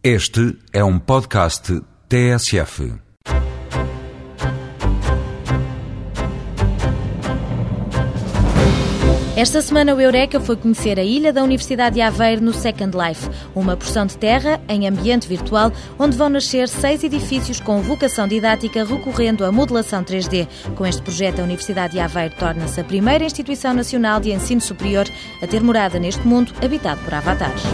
Este é um podcast TSF. Esta semana o Eureka foi conhecer a ilha da Universidade de Aveiro no Second Life, uma porção de terra em ambiente virtual onde vão nascer seis edifícios com vocação didática recorrendo à modelação 3D. Com este projeto, a Universidade de Aveiro torna-se a primeira instituição nacional de ensino superior a ter morada neste mundo habitado por avatares.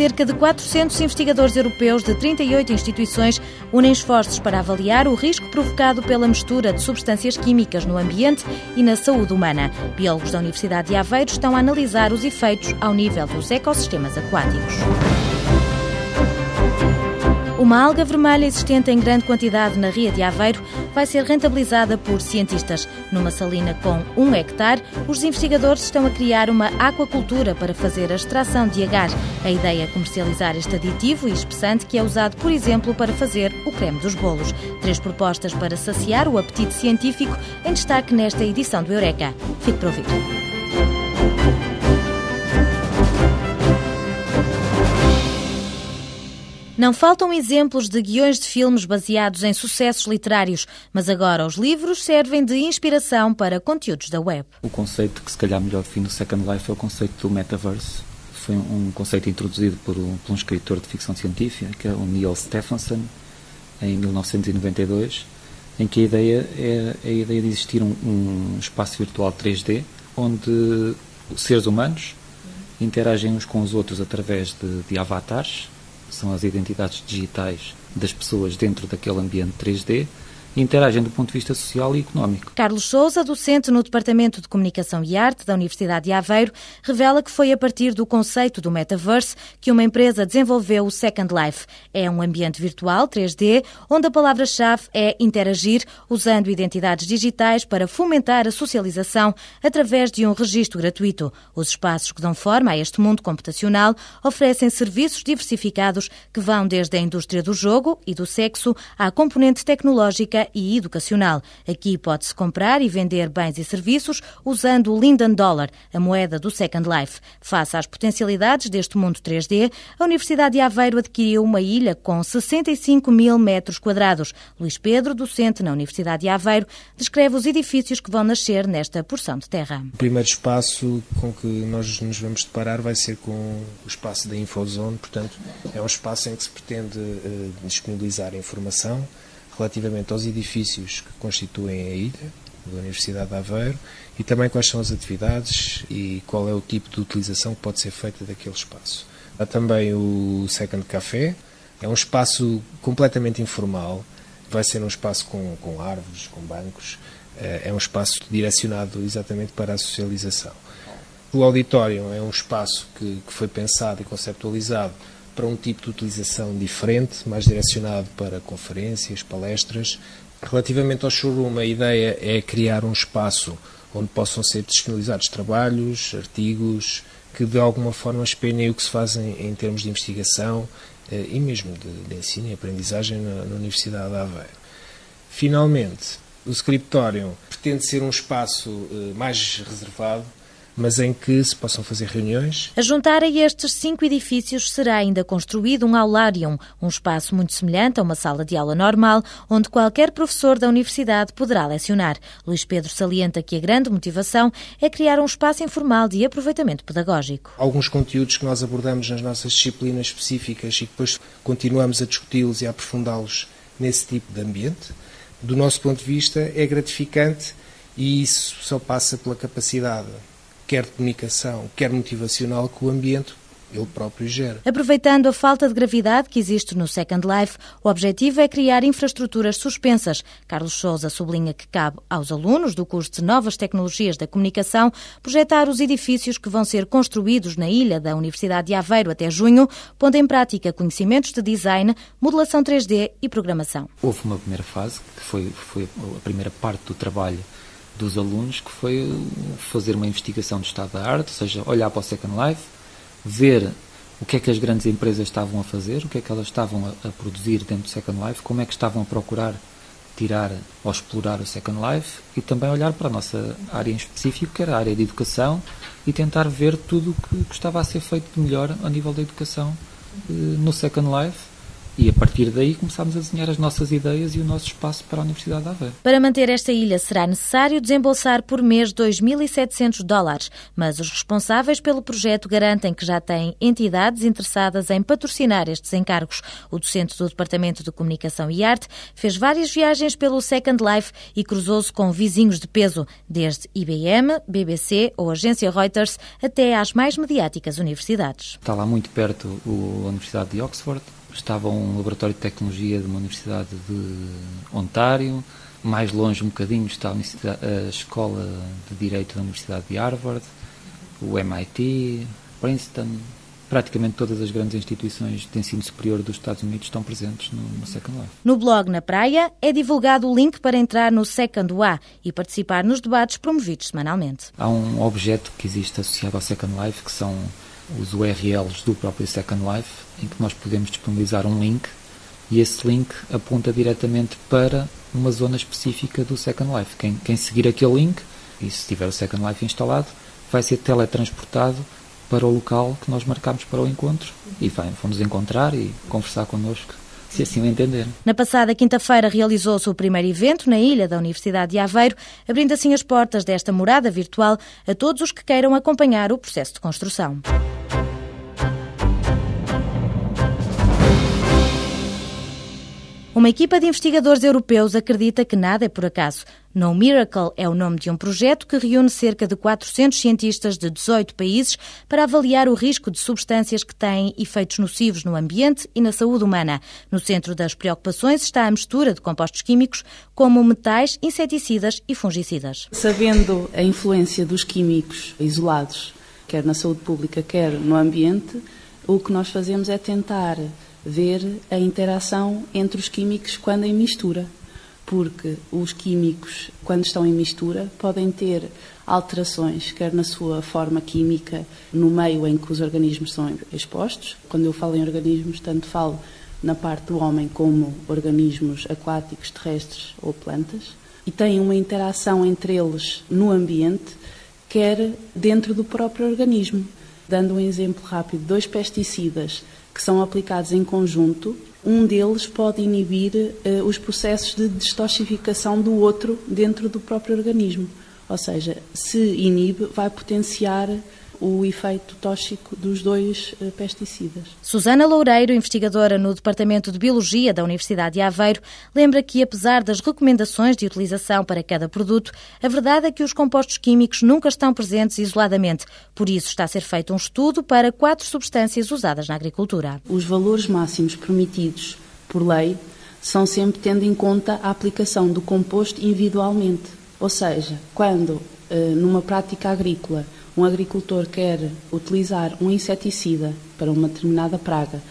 Cerca de 400 investigadores europeus de 38 instituições unem esforços para avaliar o risco provocado pela mistura de substâncias químicas no ambiente e na saúde humana. Biólogos da Universidade de Aveiro estão a analisar os efeitos ao nível dos ecossistemas aquáticos. Uma alga vermelha existente em grande quantidade na Ria de Aveiro vai ser rentabilizada por cientistas. Numa salina com um hectare, os investigadores estão a criar uma aquacultura para fazer a extração de agar. A ideia é comercializar este aditivo e espessante que é usado, por exemplo, para fazer o creme dos bolos. Três propostas para saciar o apetite científico em destaque nesta edição do Eureka. Fique para ouvir. Não faltam exemplos de guiões de filmes baseados em sucessos literários, mas agora os livros servem de inspiração para conteúdos da web. O conceito que se calhar melhor define o Second Life é o conceito do metaverse. Foi um conceito introduzido por um, por um escritor de ficção científica, que é o Neil Stephenson, em 1992, em que a ideia é a ideia de existir um, um espaço virtual 3D onde seres humanos interagem uns com os outros através de, de avatares são as identidades digitais das pessoas dentro daquele ambiente 3D interagem do ponto de vista social e económico. Carlos Souza, docente no Departamento de Comunicação e Arte da Universidade de Aveiro, revela que foi a partir do conceito do metaverse que uma empresa desenvolveu o Second Life. É um ambiente virtual 3D onde a palavra-chave é interagir usando identidades digitais para fomentar a socialização através de um registro gratuito. Os espaços que dão forma a este mundo computacional oferecem serviços diversificados que vão desde a indústria do jogo e do sexo à componente tecnológica e educacional. Aqui pode-se comprar e vender bens e serviços usando o Linden Dollar, a moeda do Second Life. Face às potencialidades deste mundo 3D, a Universidade de Aveiro adquiriu uma ilha com 65 mil metros quadrados. Luís Pedro, docente na Universidade de Aveiro, descreve os edifícios que vão nascer nesta porção de terra. O primeiro espaço com que nós nos vamos deparar vai ser com o espaço da Infozone, portanto, é um espaço em que se pretende uh, disponibilizar informação relativamente aos edifícios que constituem a ilha da Universidade de Aveiro e também quais são as atividades e qual é o tipo de utilização que pode ser feita daquele espaço. Há também o Second Café, é um espaço completamente informal, vai ser um espaço com, com árvores, com bancos, eh, é um espaço direcionado exatamente para a socialização. O auditório é um espaço que, que foi pensado e conceptualizado para um tipo de utilização diferente, mais direcionado para conferências, palestras. Relativamente ao showroom, a ideia é criar um espaço onde possam ser disponibilizados trabalhos, artigos, que de alguma forma espelhem o que se fazem em termos de investigação eh, e mesmo de, de ensino e aprendizagem na, na Universidade de Aveiro. Finalmente, o scriptorium pretende ser um espaço eh, mais reservado mas em que se possam fazer reuniões. A juntar a estes cinco edifícios será ainda construído um aularium, um espaço muito semelhante a uma sala de aula normal, onde qualquer professor da universidade poderá lecionar. Luís Pedro salienta que a grande motivação é criar um espaço informal de aproveitamento pedagógico. Alguns conteúdos que nós abordamos nas nossas disciplinas específicas e depois continuamos a discuti-los e a aprofundá-los nesse tipo de ambiente, do nosso ponto de vista, é gratificante e isso só passa pela capacidade quer de comunicação, quer motivacional, que o ambiente ele próprio gera. Aproveitando a falta de gravidade que existe no Second Life, o objetivo é criar infraestruturas suspensas. Carlos Souza sublinha que cabe aos alunos do curso de Novas Tecnologias da Comunicação projetar os edifícios que vão ser construídos na ilha da Universidade de Aveiro até junho, pondo em prática conhecimentos de design, modelação 3D e programação. Houve uma primeira fase, que foi, foi a primeira parte do trabalho dos alunos, que foi fazer uma investigação do estado da arte, ou seja, olhar para o Second Life, ver o que é que as grandes empresas estavam a fazer, o que é que elas estavam a, a produzir dentro do Second Life, como é que estavam a procurar tirar ou explorar o Second Life e também olhar para a nossa área em específico, que era a área de educação, e tentar ver tudo o que estava a ser feito de melhor a nível da educação eh, no Second Life e a partir daí começámos a desenhar as nossas ideias e o nosso espaço para a Universidade de Aveiro. Para manter esta ilha será necessário desembolsar por mês 2.700 dólares, mas os responsáveis pelo projeto garantem que já têm entidades interessadas em patrocinar estes encargos. O docente do Departamento de Comunicação e Arte fez várias viagens pelo Second Life e cruzou-se com vizinhos de peso, desde IBM, BBC ou agência Reuters até às mais mediáticas universidades. Está lá muito perto a Universidade de Oxford, estava um laboratório de tecnologia de uma universidade de Ontário, mais longe um bocadinho está a Escola de Direito da Universidade de Harvard, o MIT, Princeton, praticamente todas as grandes instituições de ensino superior dos Estados Unidos estão presentes no, no, Second Life. No blog Na Praia é divulgado o link para entrar no Second A e participar nos debates promovidos semanalmente. Há um objeto que existe associado ao Second Life que são os URLs do próprio Second Life, em que nós podemos disponibilizar um link e esse link aponta diretamente para uma zona específica do Second Life. Quem, quem seguir aquele link, e se tiver o Second Life instalado, vai ser teletransportado para o local que nós marcamos para o encontro e vai, vão-nos encontrar e conversar connosco se assim o entender. Na passada quinta-feira realizou-se o primeiro evento na ilha da Universidade de Aveiro, abrindo assim as portas desta morada virtual a todos os que queiram acompanhar o processo de construção. Uma equipa de investigadores europeus acredita que nada é por acaso. No Miracle é o nome de um projeto que reúne cerca de 400 cientistas de 18 países para avaliar o risco de substâncias que têm efeitos nocivos no ambiente e na saúde humana. No centro das preocupações está a mistura de compostos químicos como metais, inseticidas e fungicidas. Sabendo a influência dos químicos isolados, quer na saúde pública, quer no ambiente, o que nós fazemos é tentar ver a interação entre os químicos quando em mistura, porque os químicos, quando estão em mistura, podem ter alterações, quer na sua forma química, no meio em que os organismos são expostos. Quando eu falo em organismos, tanto falo na parte do homem como organismos aquáticos, terrestres ou plantas, e têm uma interação entre eles no ambiente, quer dentro do próprio organismo. Dando um exemplo rápido, dois pesticidas que são aplicados em conjunto, um deles pode inibir uh, os processos de destoxificação do outro dentro do próprio organismo. Ou seja, se inibe, vai potenciar o efeito tóxico dos dois eh, pesticidas. Susana Loureiro, investigadora no Departamento de Biologia da Universidade de Aveiro, lembra que, apesar das recomendações de utilização para cada produto, a verdade é que os compostos químicos nunca estão presentes isoladamente. Por isso, está a ser feito um estudo para quatro substâncias usadas na agricultura. Os valores máximos permitidos por lei são sempre tendo em conta a aplicação do composto individualmente. Ou seja, quando eh, numa prática agrícola um agricultor quer utilizar um inseticida para uma determinada praga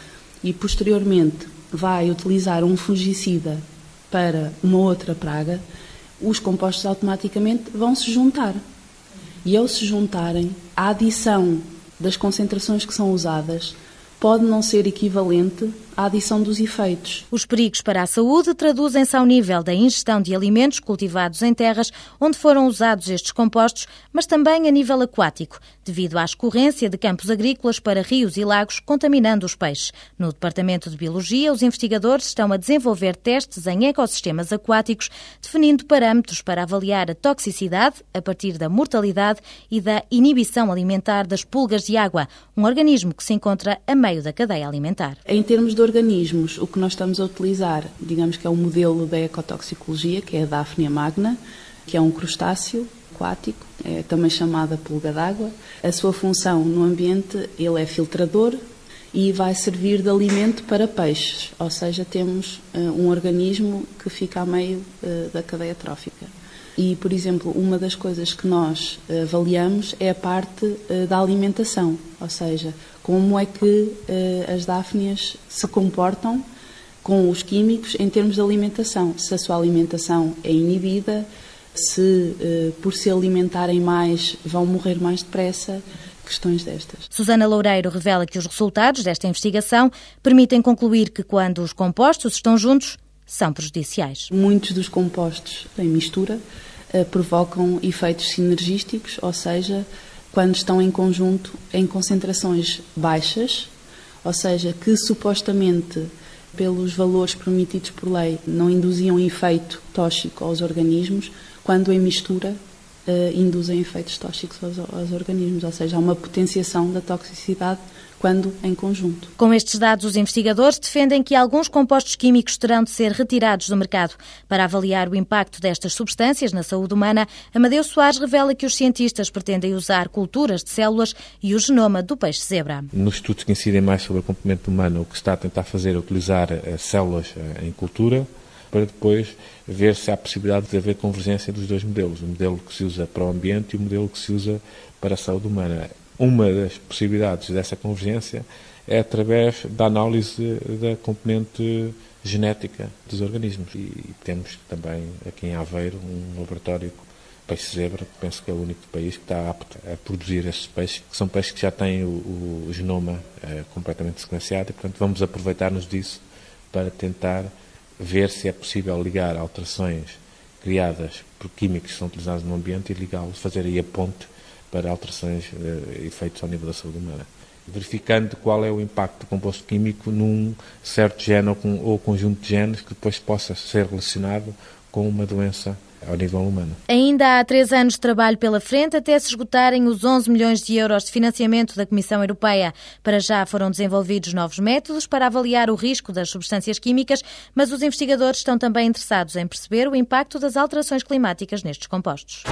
e posteriormente vai utilizar um fungicida para uma outra praga, os compostos automaticamente vão se juntar. E ao se juntarem, a adição das concentrações que são usadas pode não ser equivalente à adição dos efeitos. Os perigos para a saúde traduzem-se ao nível da ingestão de alimentos cultivados em terras onde foram usados estes compostos, mas também a nível aquático, devido à escorrência de campos agrícolas para rios e lagos, contaminando os peixes. No Departamento de Biologia, os investigadores estão a desenvolver testes em ecossistemas aquáticos, definindo parâmetros para avaliar a toxicidade a partir da mortalidade e da inibição alimentar das pulgas de água, um organismo que se encontra a meio da cadeia alimentar. Em termos de organismos, o que nós estamos a utilizar, digamos que é o modelo da ecotoxicologia, que é a Daphnia magna, que é um crustáceo aquático, é também chamada pulga d'água. A sua função no ambiente, ele é filtrador e vai servir de alimento para peixes, ou seja, temos uh, um organismo que fica a meio uh, da cadeia trófica. E, por exemplo, uma das coisas que nós eh, avaliamos é a parte da alimentação, ou seja, como é que as dáfnias se comportam com os químicos em termos de alimentação. Se a sua alimentação é inibida, se uh, por se alimentarem mais vão morrer mais depressa, questões destas. Susana Loureiro revela que os resultados desta investigação permitem concluir que quando os compostos estão juntos, são prejudiciais. Muitos dos compostos em mistura eh, provocam efeitos sinergísticos, ou seja, quando estão em conjunto em concentrações baixas, ou seja, que supostamente pelos valores permitidos por lei não induziam efeito tóxico aos organismos, quando em mistura uh, induzem efeitos tóxicos aos, aos organismos, ou seja, há uma potenciação da toxicidade quando em conjunto. Com estes dados, os investigadores defendem que alguns compostos químicos terão de ser retirados do mercado. Para avaliar o impacto destas substâncias na saúde humana, Amadeu Soares revela que os cientistas pretendem usar culturas de células e o genoma do peixe-zebra. Nos estudos que incidem mais sobre o comportamento humano, o que se está a tentar fazer é utilizar eh, células eh, em cultura para depois ver se há possibilidade de haver convergência dos dois modelos, o modelo que se usa para o ambiente e o modelo que se usa para a saúde humana. Uma das possibilidades dessa convergência é através da análise da componente genética dos organismos. E temos também aqui em Aveiro um laboratório peixe zebra, que penso que é o único país que está apto a produzir esses peixes, que são peixes que já têm o, o genoma é, completamente sequenciado e, portanto, vamos aproveitar-nos disso para tentar ver se é possível ligar alterações criadas por químicos que são utilizados no ambiente e ligá-los, fazer aí a ponte para alterações e uh, efeitos ao nível da saúde humana. Verificando qual é o impacto do composto químico num certo gene ou, com, ou conjunto de genes que depois possa ser relacionado com uma doença ao nível humano. Ainda há três anos de trabalho pela frente até se esgotarem os 11 milhões de euros de financiamento da Comissão Europeia. Para já foram desenvolvidos novos métodos para avaliar o risco das substâncias químicas, mas os investigadores estão também interessados em perceber o impacto das alterações climáticas nestes compostos.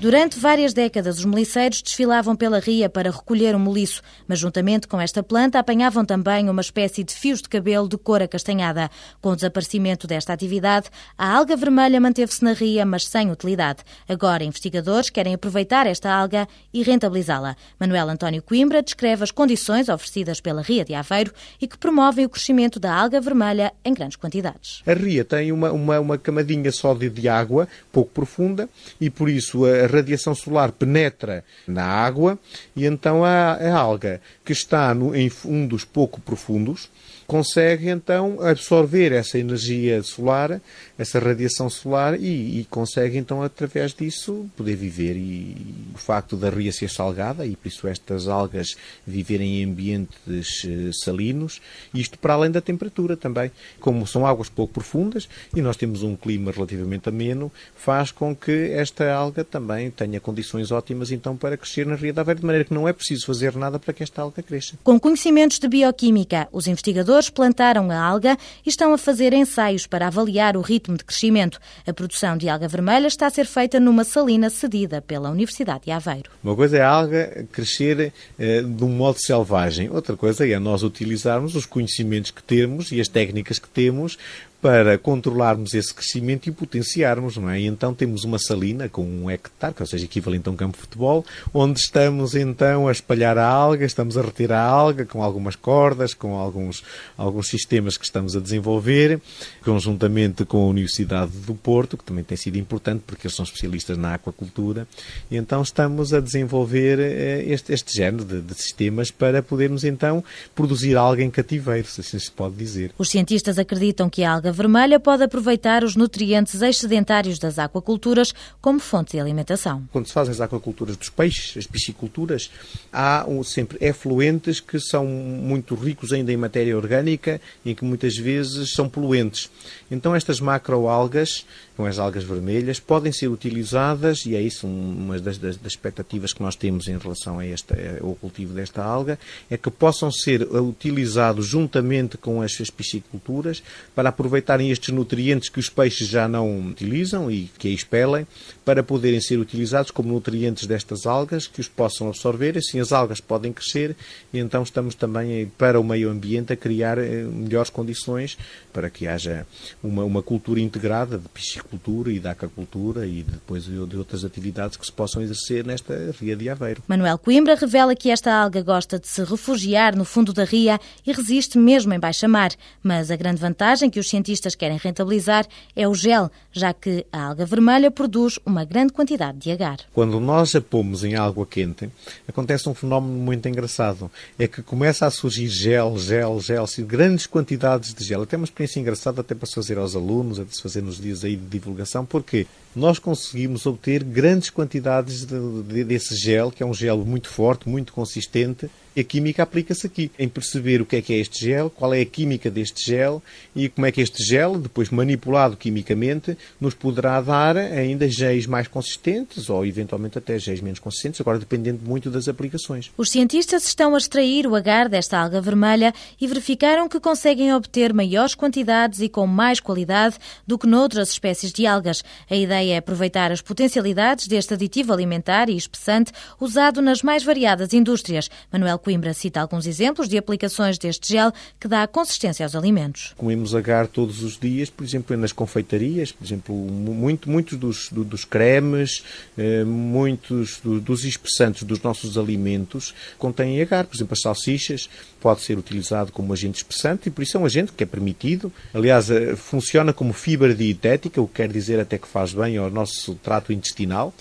Durante várias décadas, os meliceiros desfilavam pela ria para recolher o moliço, mas juntamente com esta planta apanhavam também uma espécie de fios de cabelo de cor acastanhada. Com o desaparecimento desta atividade, a alga vermelha manteve-se na ria, mas sem utilidade. Agora, investigadores querem aproveitar esta alga e rentabilizá-la. Manuel António Coimbra descreve as condições oferecidas pela ria de Aveiro e que promovem o crescimento da alga vermelha em grandes quantidades. A ria tem uma, uma, uma camadinha só de, de água, pouco profunda, e por isso a radiação solar penetra na água e então a, a alga que está no, em fundos pouco profundos consegue então absorver essa energia solar, essa radiação solar e, e, consegue então através disso poder viver e o facto da ria ser salgada e por isso estas algas viverem em ambientes eh, salinos, isto para além da temperatura também, como são águas pouco profundas e nós temos um clima relativamente ameno, faz com que esta alga também tenha condições ótimas então para crescer na ria da Aveira, de maneira que não é preciso fazer nada para que esta alga cresça. Com conhecimentos de bioquímica, os investigadores plantaram a alga e estão a fazer ensaios para avaliar o ritmo de crescimento. A produção de alga vermelha está a ser feita numa salina cedida pela Universidade de Aveiro. Uma coisa é a alga crescer eh, de um modo selvagem, outra coisa é nós utilizarmos os conhecimentos que temos e as técnicas que temos para controlarmos esse crescimento e potenciarmos, não é? E então temos uma salina com um hectare, ou seja, equivalente a um campo de futebol, onde estamos então a espalhar a alga, estamos a retirar a alga com algumas cordas, com alguns, alguns sistemas que estamos a desenvolver, conjuntamente com a Universidade do Porto, que também tem sido importante porque eles são especialistas na aquacultura, e então estamos a desenvolver eh, este, este género de, de sistemas para podermos então produzir alga em cativeiro, se assim se pode dizer. Os cientistas acreditam que a alga vermelha pode aproveitar os nutrientes excedentários das aquaculturas como fonte de alimentação. Quando se fazem as aquaculturas dos peixes, as pisciculturas, há sempre efluentes que são muito ricos ainda em matéria orgânica e que muitas vezes são poluentes. Então estas macroalgas, com as algas vermelhas, podem ser utilizadas, e é isso uma das, das, das expectativas que nós temos em relação a esta, ao cultivo desta alga, é que possam ser utilizados juntamente com as pisciculturas para aproveitar aproveitarem estes nutrientes que os peixes já não utilizam e que expelem, para poderem ser utilizados como nutrientes destas algas, que os possam absorver, assim as algas podem crescer e então estamos também para o meio ambiente a criar eh, melhores condições para que haja uma, uma cultura integrada de piscicultura e de aquacultura e depois de outras atividades que se possam exercer nesta ria de Aveiro. Manuel Coimbra revela que esta alga gosta de se refugiar no fundo da ria e resiste mesmo em baixa mar, mas a grande vantagem que os cientistas cientistas querem rentabilizar é o gel, já que a alga vermelha produz uma grande quantidade de agar. Quando nós a pomos em água quente, acontece um fenómeno muito engraçado. É que começa a surgir gel, gel, gel, assim, grandes quantidades de gel. Até uma experiência engraçada até para se fazer aos alunos, até se fazer nos dias aí de divulgação, porque nós conseguimos obter grandes quantidades de, de, desse gel, que é um gel muito forte, muito consistente, a química aplica-se aqui, em perceber o que é que é este gel, qual é a química deste gel e como é que este gel, depois manipulado quimicamente, nos poderá dar ainda géis mais consistentes ou eventualmente até géis menos consistentes, agora dependendo muito das aplicações. Os cientistas estão a extrair o agar desta alga vermelha e verificaram que conseguem obter maiores quantidades e com mais qualidade do que noutras espécies de algas. A ideia é aproveitar as potencialidades deste aditivo alimentar e espessante usado nas mais variadas indústrias. Manuel Coimbra cita alguns exemplos de aplicações deste gel que dá consistência aos alimentos. Comemos agar todos os dias, por exemplo, nas confeitarias, por exemplo, muito, muitos dos, dos cremes, eh, muitos dos espessantes dos nossos alimentos contêm agar. Por exemplo, as salsichas pode ser utilizado como agente espessante e por isso é um agente que é permitido. Aliás, eh, funciona como fibra dietética, o que quer dizer até que faz bem ao nosso trato intestinal.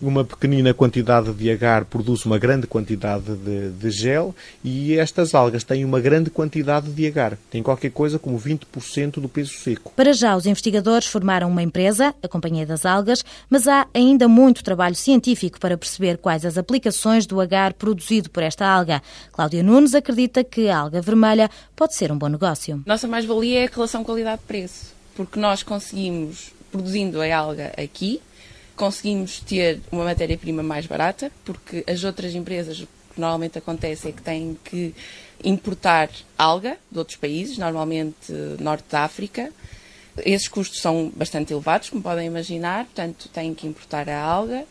Uma pequenina quantidade de agar produz uma grande quantidade de, de gel e estas algas têm uma grande quantidade de agar. Tem qualquer coisa como 20% do peso seco. Para já, os investigadores formaram uma empresa, a Companhia das Algas, mas há ainda muito trabalho científico para perceber quais as aplicações do agar produzido por esta alga. Cláudia Nunes acredita que a alga vermelha pode ser um bom negócio. Nossa mais-valia é a relação qualidade-preço, porque nós conseguimos, produzindo a alga aqui, conseguimos ter uma matéria-prima mais barata, porque as outras empresas que normalmente acontece é que têm que importar alga de outros países, normalmente norte da África. Esses custos são bastante elevados, como podem imaginar, portanto têm que importar a alga.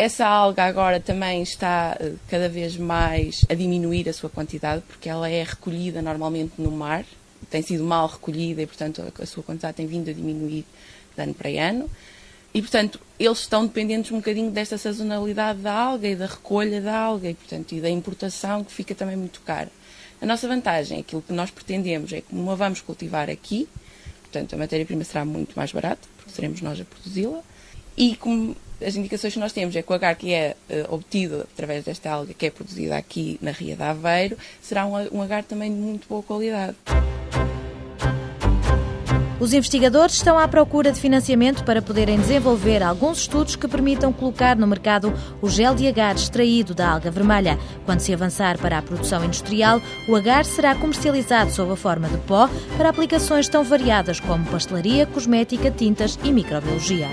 Essa alga agora também está eh, cada vez mais a diminuir a sua quantidade, porque ela é recolhida normalmente no mar, tem sido mal recolhida e, portanto, a sua quantidade tem vindo a diminuir de ano para ano. E, portanto, eles estão dependentes um bocadinho desta sazonalidade da alga e da recolha da alga e, portanto, e da importação, que fica também muito cara. A nossa vantagem, aquilo que nós pretendemos, é que como a vamos cultivar aqui, portanto, a matéria-prima será muito mais barata, porque seremos nós a produzi-la, e como as indicações que nós temos é que o agar que é uh, obtido através desta alga que é produzida aqui na Ria de Aveiro será um, um agar também de muito boa qualidade. Os investigadores estão à procura de financiamento para poderem desenvolver alguns estudos que permitam colocar no mercado o gel de agar extraído da alga vermelha. Quando se avançar para a produção industrial, o agar será comercializado sob a forma de pó para aplicações tão variadas como pastelaria, cosmética, tintas e microbiologia.